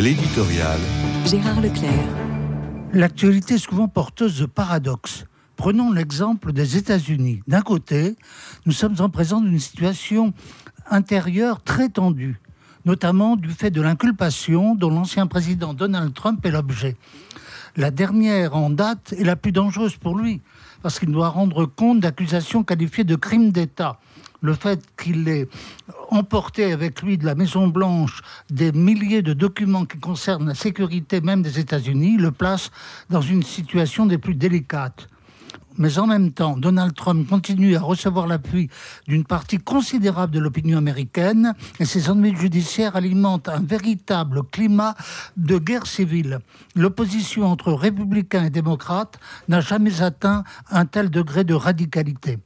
L'éditorial. Gérard Leclerc. L'actualité est souvent porteuse de paradoxes. Prenons l'exemple des États-Unis. D'un côté, nous sommes en présence d'une situation intérieure très tendue, notamment du fait de l'inculpation dont l'ancien président Donald Trump est l'objet. La dernière en date est la plus dangereuse pour lui, parce qu'il doit rendre compte d'accusations qualifiées de crimes d'État le fait qu'il ait emporté avec lui de la Maison-Blanche des milliers de documents qui concernent la sécurité même des États-Unis le place dans une situation des plus délicates. Mais en même temps, Donald Trump continue à recevoir l'appui d'une partie considérable de l'opinion américaine et ses ennuis judiciaires alimentent un véritable climat de guerre civile. L'opposition entre républicains et démocrates n'a jamais atteint un tel degré de radicalité.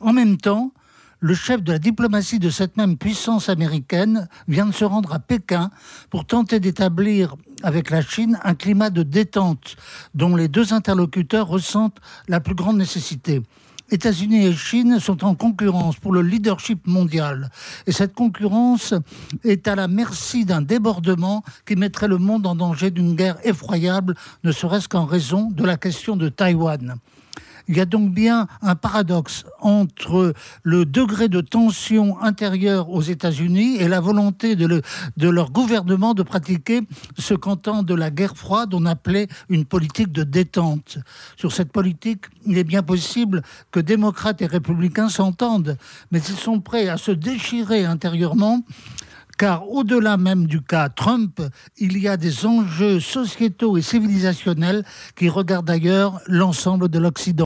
En même temps, le chef de la diplomatie de cette même puissance américaine vient de se rendre à Pékin pour tenter d'établir avec la Chine un climat de détente dont les deux interlocuteurs ressentent la plus grande nécessité. États-Unis et Chine sont en concurrence pour le leadership mondial. Et cette concurrence est à la merci d'un débordement qui mettrait le monde en danger d'une guerre effroyable, ne serait-ce qu'en raison de la question de Taïwan. Il y a donc bien un paradoxe entre le degré de tension intérieure aux États-Unis et la volonté de, leur gouvernement de pratiquer ce qu'en temps de la guerre froide on appelait une politique de détente. Sur cette politique, il est bien possible que démocrates et républicains s'entendent, mais ils sont prêts à se déchirer intérieurement car au-delà même du cas Trump, il y a des enjeux sociétaux et civilisationnels qui regardent d'ailleurs l'ensemble de l'Occident.